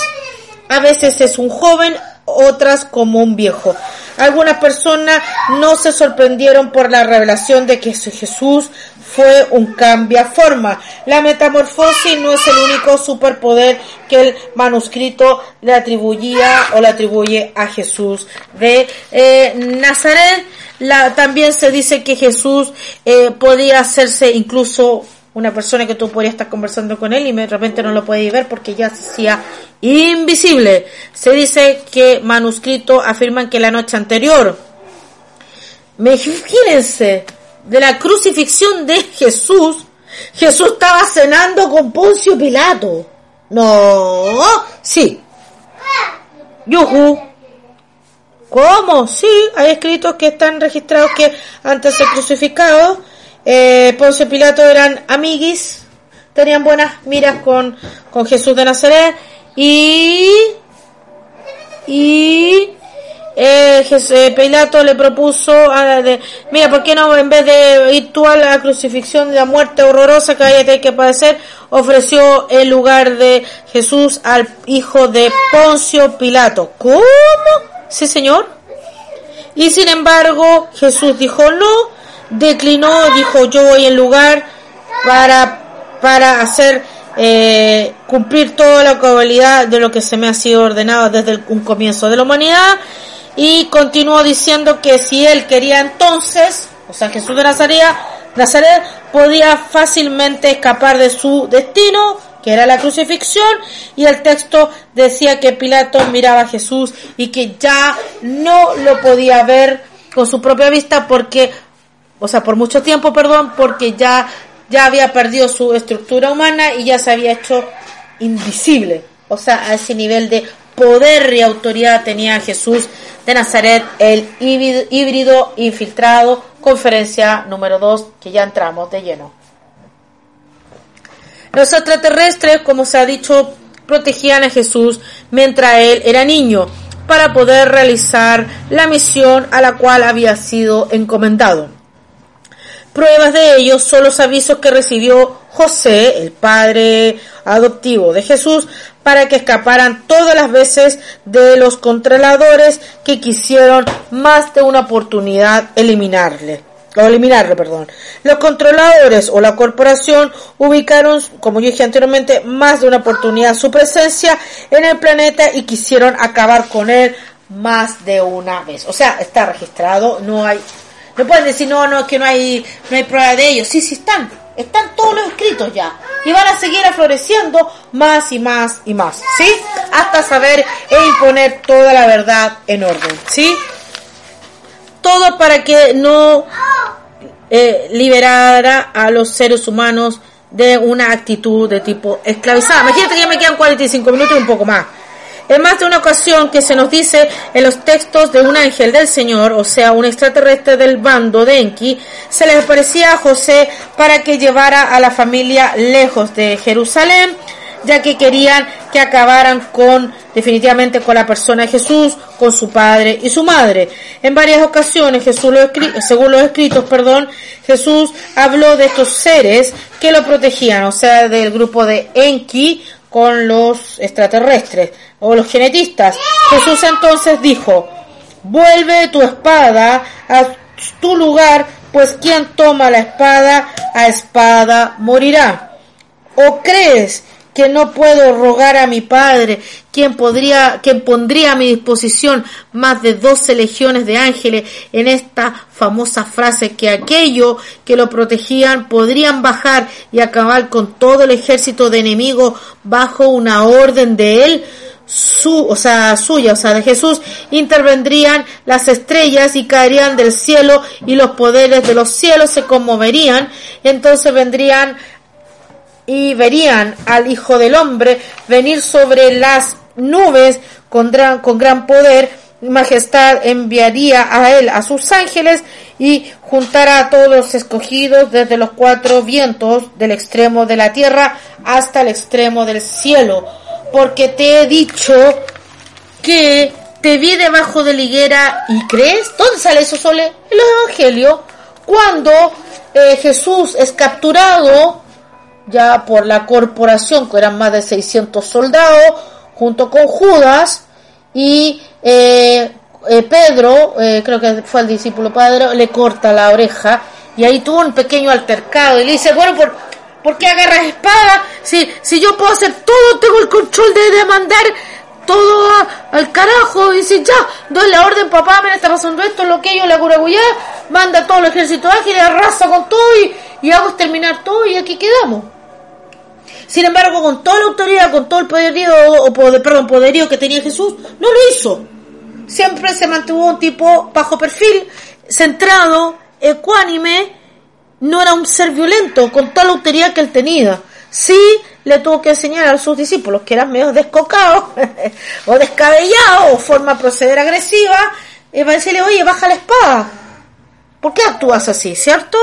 a veces es un joven, otras como un viejo. Algunas personas no se sorprendieron por la revelación de que Jesús fue un forma. La metamorfosis no es el único superpoder que el manuscrito le atribuía o le atribuye a Jesús de eh, Nazaret. También se dice que Jesús eh, podía hacerse incluso una persona que tú podrías estar conversando con él y de repente no lo podéis ver porque ya hacía invisible. Se dice que manuscritos afirman que la noche anterior, imagínense, de la crucifixión de Jesús, Jesús estaba cenando con Poncio Pilato. No, sí. Yuhu. ¿Cómo? Sí, hay escritos que están registrados que antes de ser crucificado eh, Poncio Pilato eran amiguis, tenían buenas miras con, con Jesús de Nazaret y y eh, eh, Pilato le propuso a, de, mira, ¿por qué no en vez de ir tú a la crucifixión de la muerte horrorosa que vaya a que padecer, ofreció el lugar de Jesús al hijo de Poncio Pilato? ¿Cómo? Sí, señor. Y sin embargo, Jesús dijo no, declinó, dijo yo voy en lugar para, para hacer eh, cumplir toda la cabalidad de lo que se me ha sido ordenado desde un comienzo de la humanidad. Y continuó diciendo que si él quería entonces, o sea Jesús de Nazaret, Nazaret podía fácilmente escapar de su destino, que era la crucifixión, y el texto decía que Pilato miraba a Jesús y que ya no lo podía ver con su propia vista porque o sea, por mucho tiempo, perdón, porque ya, ya había perdido su estructura humana y ya se había hecho invisible. O sea, a ese nivel de poder y autoridad tenía Jesús de Nazaret, el híbrido infiltrado conferencia número 2, que ya entramos de lleno. Los extraterrestres, como se ha dicho, protegían a Jesús mientras él era niño, para poder realizar la misión a la cual había sido encomendado. Pruebas de ello son los avisos que recibió José, el padre adoptivo de Jesús, para que escaparan todas las veces de los controladores que quisieron más de una oportunidad eliminarle o eliminarle, perdón. Los controladores o la corporación ubicaron, como yo dije anteriormente, más de una oportunidad su presencia en el planeta y quisieron acabar con él más de una vez. O sea, está registrado, no hay, no pueden decir no, no, que no hay, no hay prueba de ellos. Sí, sí están, están todos los escritos ya. Y van a seguir afloreciendo más y más y más, ¿sí? Hasta saber e imponer toda la verdad en orden, ¿sí? Todo para que no eh, liberara a los seres humanos de una actitud de tipo esclavizada. Imagínate que ya me quedan 45 minutos y un poco más. En más de una ocasión que se nos dice en los textos de un ángel del Señor, o sea, un extraterrestre del bando de Enki, se le aparecía a José para que llevara a la familia lejos de Jerusalén, ya que querían que acabaran con definitivamente con la persona de Jesús, con su padre y su madre. En varias ocasiones, Jesús lo según los escritos, perdón, Jesús habló de estos seres que lo protegían, o sea, del grupo de Enki con los extraterrestres o los genetistas. Jesús entonces dijo, vuelve tu espada a tu lugar, pues quien toma la espada, a espada morirá. ¿O crees que no puedo rogar a mi Padre, quien podría, quien pondría a mi disposición más de doce legiones de ángeles en esta famosa frase que aquello que lo protegían podrían bajar y acabar con todo el ejército de enemigos bajo una orden de él? su, o sea, suya, o sea, de Jesús, intervendrían las estrellas y caerían del cielo y los poderes de los cielos se conmoverían, entonces vendrían y verían al Hijo del Hombre venir sobre las nubes con gran, con gran poder, majestad enviaría a él a sus ángeles y juntará a todos los escogidos desde los cuatro vientos del extremo de la tierra hasta el extremo del cielo porque te he dicho que te vi debajo de la higuera y crees. ¿Dónde sale eso, Sole? En los evangelios. Cuando eh, Jesús es capturado ya por la corporación, que eran más de 600 soldados, junto con Judas y eh, eh, Pedro, creo que fue el discípulo Pedro, le corta la oreja y ahí tuvo un pequeño altercado y le dice, bueno, por, ¿Por qué agarras espada? Si, si yo puedo hacer todo, tengo el control de demandar todo al carajo. Dice, ya, doy la orden, papá, me está pasando esto, lo que yo, la curagullá, manda todo el ejército ágil, arrasa con todo y, y hago terminar todo y aquí quedamos. Sin embargo, con toda la autoridad, con todo el poderío, o poder, perdón, poderío que tenía Jesús, no lo hizo. Siempre se mantuvo un tipo bajo perfil, centrado, ecuánime, no era un ser violento con toda la autoridad que él tenía. Sí le tuvo que enseñar a sus discípulos que eran medio descocados o descabellados o forma de proceder agresiva y va decirle, oye, baja la espada. ¿Por qué actúas así, cierto?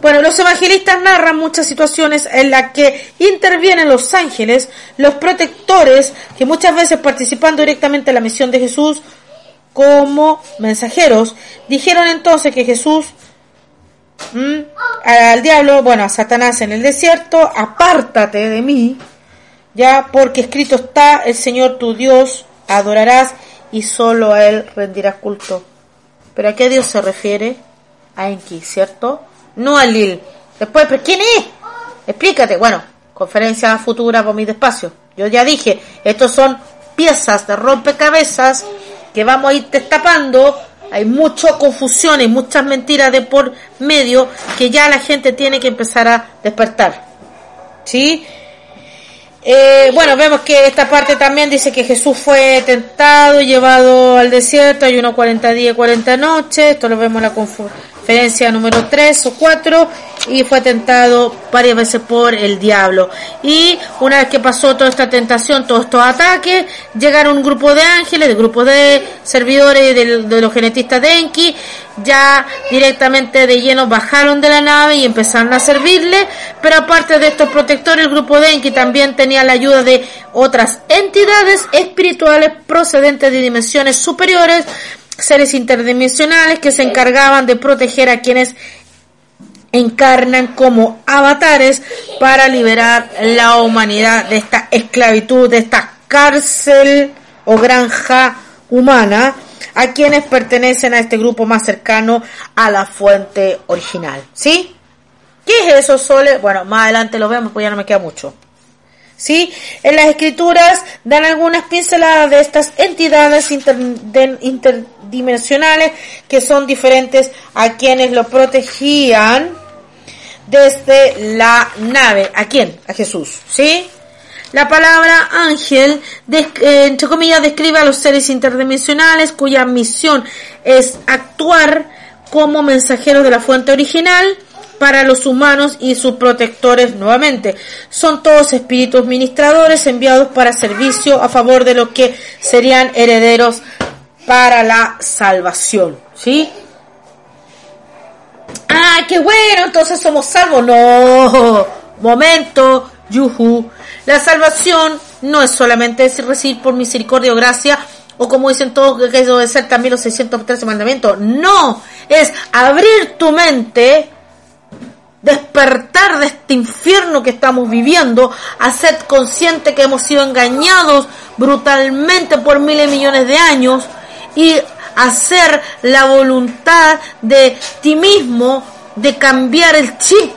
Bueno, los evangelistas narran muchas situaciones en las que intervienen los ángeles, los protectores, que muchas veces participando directamente en la misión de Jesús como mensajeros, dijeron entonces que Jesús al diablo, bueno, a Satanás en el desierto, apártate de mí, ya porque escrito está, el Señor tu Dios adorarás y solo a Él rendirás culto. ¿Pero a qué Dios se refiere? A Enki, ¿cierto? No a Lil. Después, ¿pero quién es? Explícate. Bueno, conferencia futura por mi despacio. Yo ya dije, estos son piezas de rompecabezas que vamos a ir destapando hay mucha confusión y muchas mentiras de por medio que ya la gente tiene que empezar a despertar. ¿Sí? Eh, bueno, vemos que esta parte también dice que Jesús fue tentado llevado al desierto, hay unos 40 días y 40 noches, esto lo vemos en la, referencia número 3 o 4 y fue tentado varias veces por el diablo. Y una vez que pasó toda esta tentación, todos estos ataques, llegaron un grupo de ángeles, de grupo de servidores de, los genetistas de Enki, ya directamente de lleno bajaron de la nave y empezaron a servirle, pero aparte de estos protectores, el grupo de Enki también tenía la ayuda de otras entidades espirituales procedentes de dimensiones superiores, seres interdimensionales que se encargaban de proteger a quienes encarnan como avatares para liberar la humanidad de esta esclavitud, de esta cárcel o granja humana, a quienes pertenecen a este grupo más cercano a la fuente original. ¿Sí? ¿Qué es eso, Sole? Bueno, más adelante lo vemos, pues ya no me queda mucho. ¿Sí? En las escrituras dan algunas pinceladas de estas entidades interdimensionales que son diferentes a quienes lo protegían desde la nave. ¿A quién? A Jesús. ¿Sí? La palabra ángel, eh, entre comillas, describe a los seres interdimensionales cuya misión es actuar como mensajeros de la fuente original para los humanos y sus protectores nuevamente. Son todos espíritus ministradores enviados para servicio a favor de los que serían herederos para la salvación. ¿Sí? ¡Ah, qué bueno! Entonces somos salvos. No, momento, yuhu. La salvación no es solamente decir recibir por misericordia o gracia, o como dicen todos que debe ser también los 613 mandamientos. No, es abrir tu mente despertar de este infierno que estamos viviendo, a ser consciente que hemos sido engañados brutalmente por miles y millones de años y hacer la voluntad de ti mismo de cambiar el chip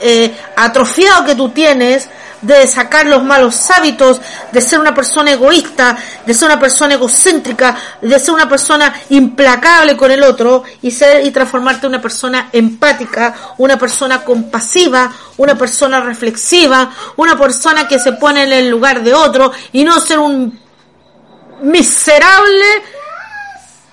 eh, atrofiado que tú tienes de sacar los malos hábitos, de ser una persona egoísta, de ser una persona egocéntrica, de ser una persona implacable con el otro y ser y transformarte en una persona empática, una persona compasiva, una persona reflexiva, una persona que se pone en el lugar de otro y no ser un miserable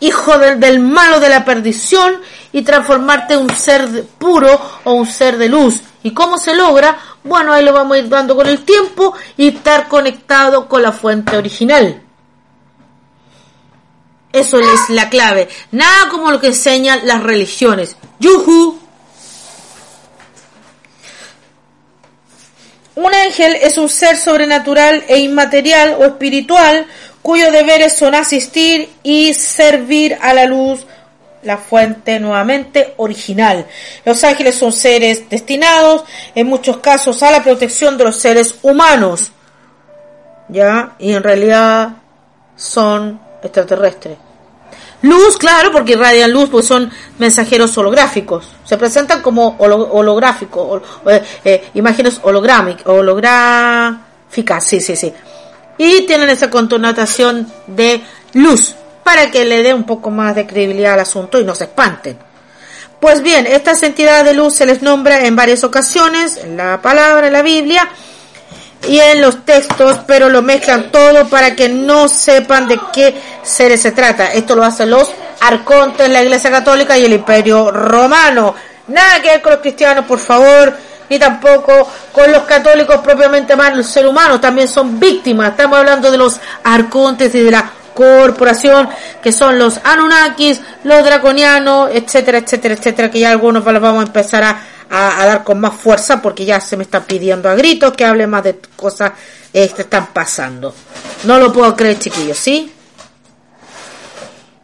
hijo del, malo de la perdición y transformarte en un ser puro o un ser de luz. ¿Y cómo se logra? Bueno, ahí lo vamos a ir dando con el tiempo y estar conectado con la fuente original. Eso es la clave. Nada como lo que enseñan las religiones. ¡Yuhu! Un ángel es un ser sobrenatural e inmaterial o espiritual cuyos deberes son asistir y servir a la luz la fuente nuevamente original. Los ángeles son seres destinados en muchos casos a la protección de los seres humanos. ¿Ya? Y en realidad son extraterrestres. Luz, claro, porque irradian luz, pues son mensajeros holográficos. Se presentan como holográficos, eh, eh, imágenes holográficas, sí, sí, sí. Y tienen esa connotación de luz para que le dé un poco más de credibilidad al asunto y no se espanten. Pues bien, estas entidades de luz se les nombra en varias ocasiones, en la palabra, en la Biblia y en los textos, pero lo mezclan todo para que no sepan de qué seres se trata. Esto lo hacen los arcontes, la Iglesia Católica y el Imperio Romano. Nada que ver con los cristianos, por favor, ni tampoco con los católicos propiamente más, los seres humanos también son víctimas. Estamos hablando de los arcontes y de la corporación, que son los Anunnakis, los draconianos, etcétera, etcétera, etcétera, que ya algunos los vamos a empezar a, dar con más fuerza porque ya se me está pidiendo a gritos que hable más de cosas que están pasando. No lo puedo creer, chiquillos, ¿sí?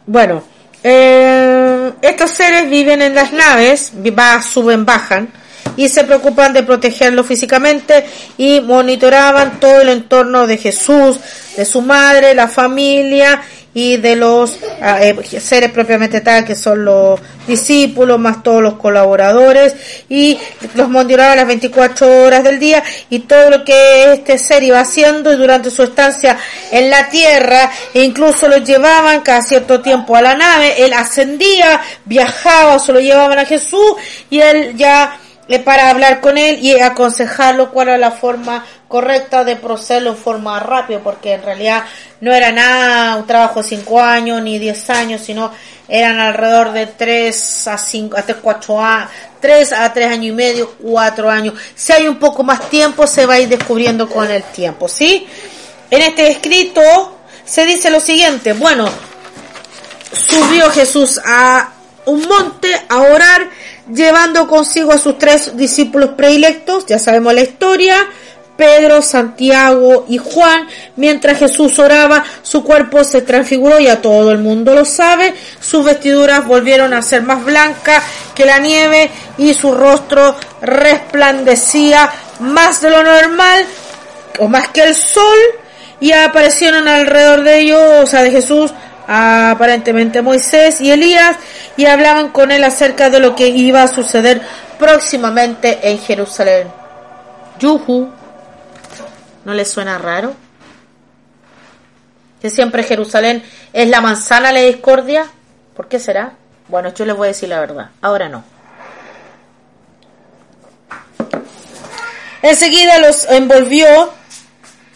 Bueno, eh, estos seres viven en las naves, va, suben, bajan, y se preocupan de protegerlo físicamente y monitoraban todo el entorno de Jesús, de su madre, la familia y de los ah, eh, seres propiamente tal que son los discípulos más todos los colaboradores y los monitoraban las 24 horas del día y todo lo que este ser iba haciendo y durante su estancia en la tierra e incluso lo llevaban cada cierto tiempo a la nave él ascendía viajaba se lo llevaban a Jesús y él ya para hablar con él y aconsejarlo cuál era la forma correcta de procederlo en forma rápida, porque en realidad no era nada un trabajo de 5 años ni 10 años, sino eran alrededor de 3 a 5, hasta 4 a 3 a 3 años y medio, 4 años. Si hay un poco más tiempo, se va a ir descubriendo con el tiempo, ¿sí? En este escrito se dice lo siguiente, bueno, subió Jesús a un monte a orar, llevando consigo a sus tres discípulos predilectos, ya sabemos la historia, Pedro, Santiago y Juan. Mientras Jesús oraba, su cuerpo se transfiguró, ya todo el mundo lo sabe. Sus vestiduras volvieron a ser más blancas que la nieve y su rostro resplandecía más de lo normal o más que el sol. Y aparecieron alrededor de ellos, o sea, de Jesús, aparentemente Moisés y Elías, y hablaban con él acerca de lo que iba a suceder próximamente en Jerusalén. Yuhu, ¿no les suena raro? Que siempre Jerusalén es la manzana de discordia. ¿Por qué será? Bueno, yo les voy a decir la verdad. Ahora no. Enseguida los envolvió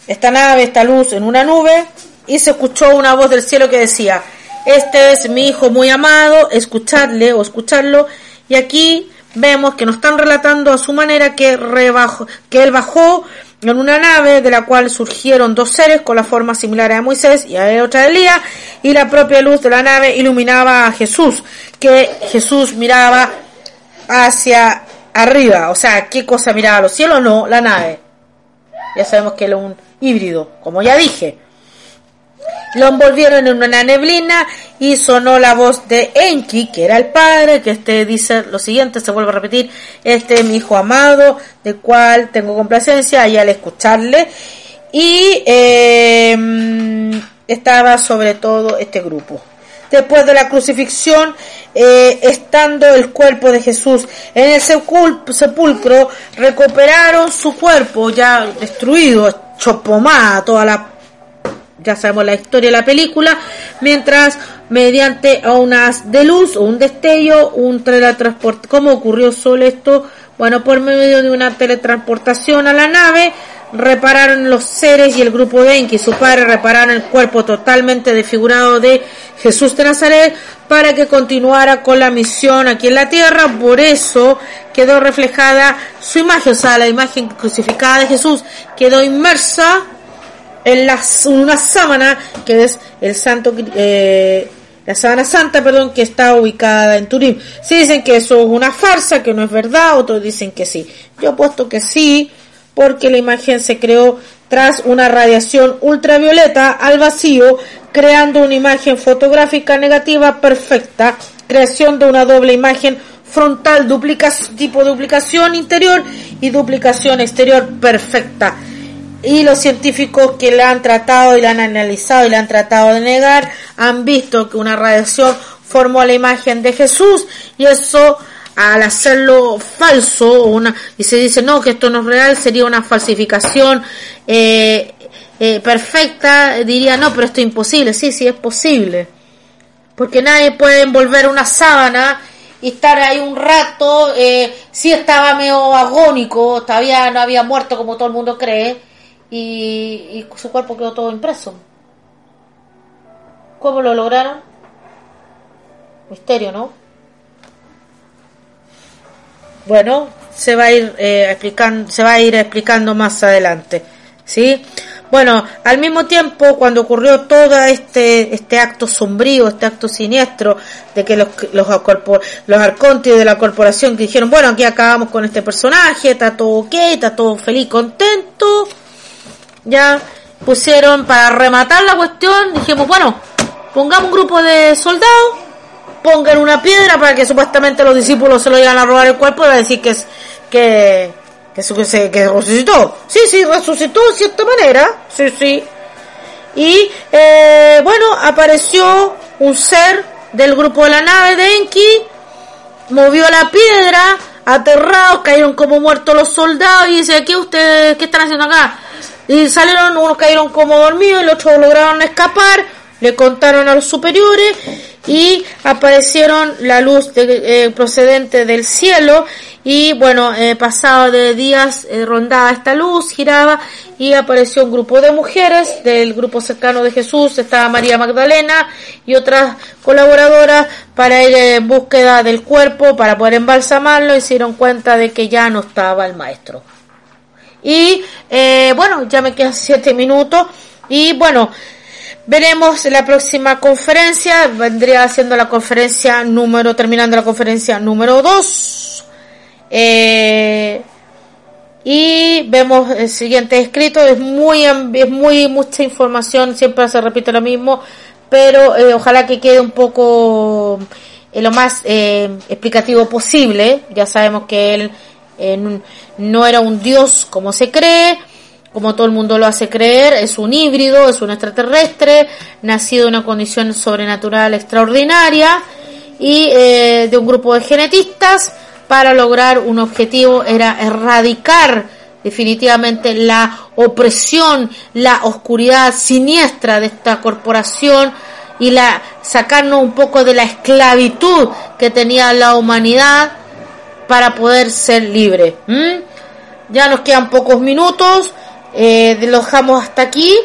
esta nave, esta luz en una nube y se escuchó una voz del cielo que decía, este es mi hijo muy amado, escuchadle o escucharlo. Y aquí vemos que nos están relatando a su manera que, rebajó, que él bajó en una nave de la cual surgieron dos seres con la forma similar a Moisés y a otra de Elías y la propia luz de la nave iluminaba a Jesús, que Jesús miraba hacia arriba, o sea, ¿qué cosa miraba? ¿Los cielos? No, la nave. Ya sabemos que era un híbrido, como ya dije. Lo envolvieron en una neblina y sonó la voz de Enki, que era el padre, que este dice lo siguiente, se vuelve a repetir, este es mi hijo amado, del cual tengo complacencia y al escucharle. Y em, estaba sobre todo este grupo. Después de la crucifixión, eh, estando el cuerpo de Jesús en el sepulcro, recuperaron su cuerpo ya destruido, chopomada, toda la ya sabemos la historia de la película, mientras mediante unas de luz o un destello, un teletransporte, ¿cómo ocurrió solo esto? Bueno, por medio de una teletransportación a la nave, repararon los seres y el grupo de Enki su padre repararon el cuerpo totalmente desfigurado de Jesús de Nazaret para que continuara con la misión aquí en la tierra, por eso quedó reflejada su imagen, o sea, la imagen crucificada de Jesús quedó inmersa en la, una sábana que es el santo eh, la sábana santa perdón que está ubicada en Turín. Si dicen que eso es una farsa que no es verdad otros dicen que sí. Yo apuesto que sí porque la imagen se creó tras una radiación ultravioleta al vacío creando una imagen fotográfica negativa perfecta creación de una doble imagen frontal duplicación, tipo duplicación interior y duplicación exterior perfecta y los científicos que la han tratado y la han analizado y la han tratado de negar han visto que una radiación formó la imagen de Jesús y eso al hacerlo falso una y se dice no que esto no es real sería una falsificación eh, eh, perfecta diría no pero esto es imposible sí sí es posible. Porque nadie puede envolver una sábana y estar ahí un rato eh, sí estaba medio agónico todavía no había muerto como todo el mundo cree y, su cuerpo quedó todo impreso. ¿Cómo lo lograron? Misterio, ¿no? Bueno, se va a ir eh, explicando, se va a ir explicando más adelante, ¿sí? Bueno, al mismo tiempo, cuando ocurrió todo este, este acto sombrío, este acto siniestro, de que los, los, los arcontes de la corporación que dijeron, bueno, aquí acabamos con este personaje, está todo ok, está todo feliz, contento, ya pusieron para rematar la cuestión, dijimos, bueno, pongamos un grupo de soldados, pongan una piedra para que supuestamente los discípulos se lo iban a robar el cuerpo y a decir que es que que, que resucitó. Sí, sí, resucitó de cierta manera. Sí, sí. Y eh, bueno, apareció un ser del grupo de la nave de Enki, movió la piedra, aterrados, cayeron como muertos los soldados y dice, ¿qué ustedes, qué están haciendo acá? Y salieron, unos cayeron como dormidos y los otros lograron escapar, le contaron a los superiores y aparecieron la luz eh, procedente del cielo y bueno, eh, pasado de días eh, rondaba esta luz, giraba y apareció un grupo de mujeres del grupo cercano de Jesús, estaba María Magdalena y otras colaboradoras para ir en búsqueda del cuerpo, para poder embalsamarlo y se dieron cuenta de que ya no estaba el maestro. Y eh, bueno, ya me quedan siete minutos. Y bueno, Veremos la próxima conferencia, vendría haciendo la conferencia número, terminando la conferencia número 2. Eh, y vemos el siguiente escrito, es muy, es muy mucha información, siempre se repite lo mismo, pero eh, ojalá que quede un poco eh, lo más explicativo posible. Ya sabemos que él no era un dios como se cree, como todo el mundo lo hace creer, es un híbrido, es un extraterrestre, nacido en una condición sobrenatural extraordinaria y eh, de un grupo de genetistas. Para lograr un objetivo era erradicar definitivamente la opresión, la oscuridad siniestra de esta corporación y la sacarnos un poco de la esclavitud que tenía la humanidad para poder ser libre. Ya nos quedan pocos minutos. Eh, lo dejamos hasta aquí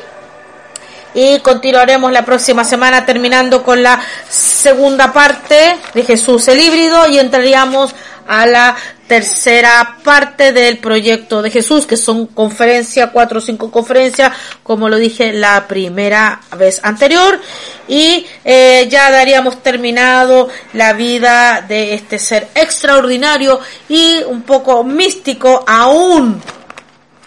y continuaremos la próxima semana terminando con la segunda parte de Jesús el híbrido y entraríamos a la tercera parte del proyecto de Jesús, que son conferencias, cuatro o cinco conferencias, como lo dije la primera vez anterior, y eh, ya daríamos terminado la vida de este ser extraordinario y un poco místico aún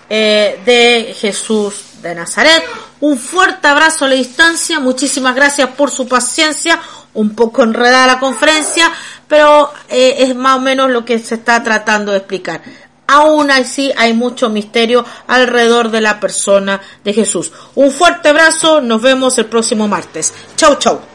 eh, de Jesús de Nazaret. Un fuerte abrazo a la distancia, muchísimas gracias por su paciencia, un poco enredada la conferencia, pero eh, es más o menos lo que se está tratando de explicar. Aún así hay mucho misterio alrededor de la persona de Jesús. Un fuerte abrazo, nos vemos el próximo martes. Chau, chau.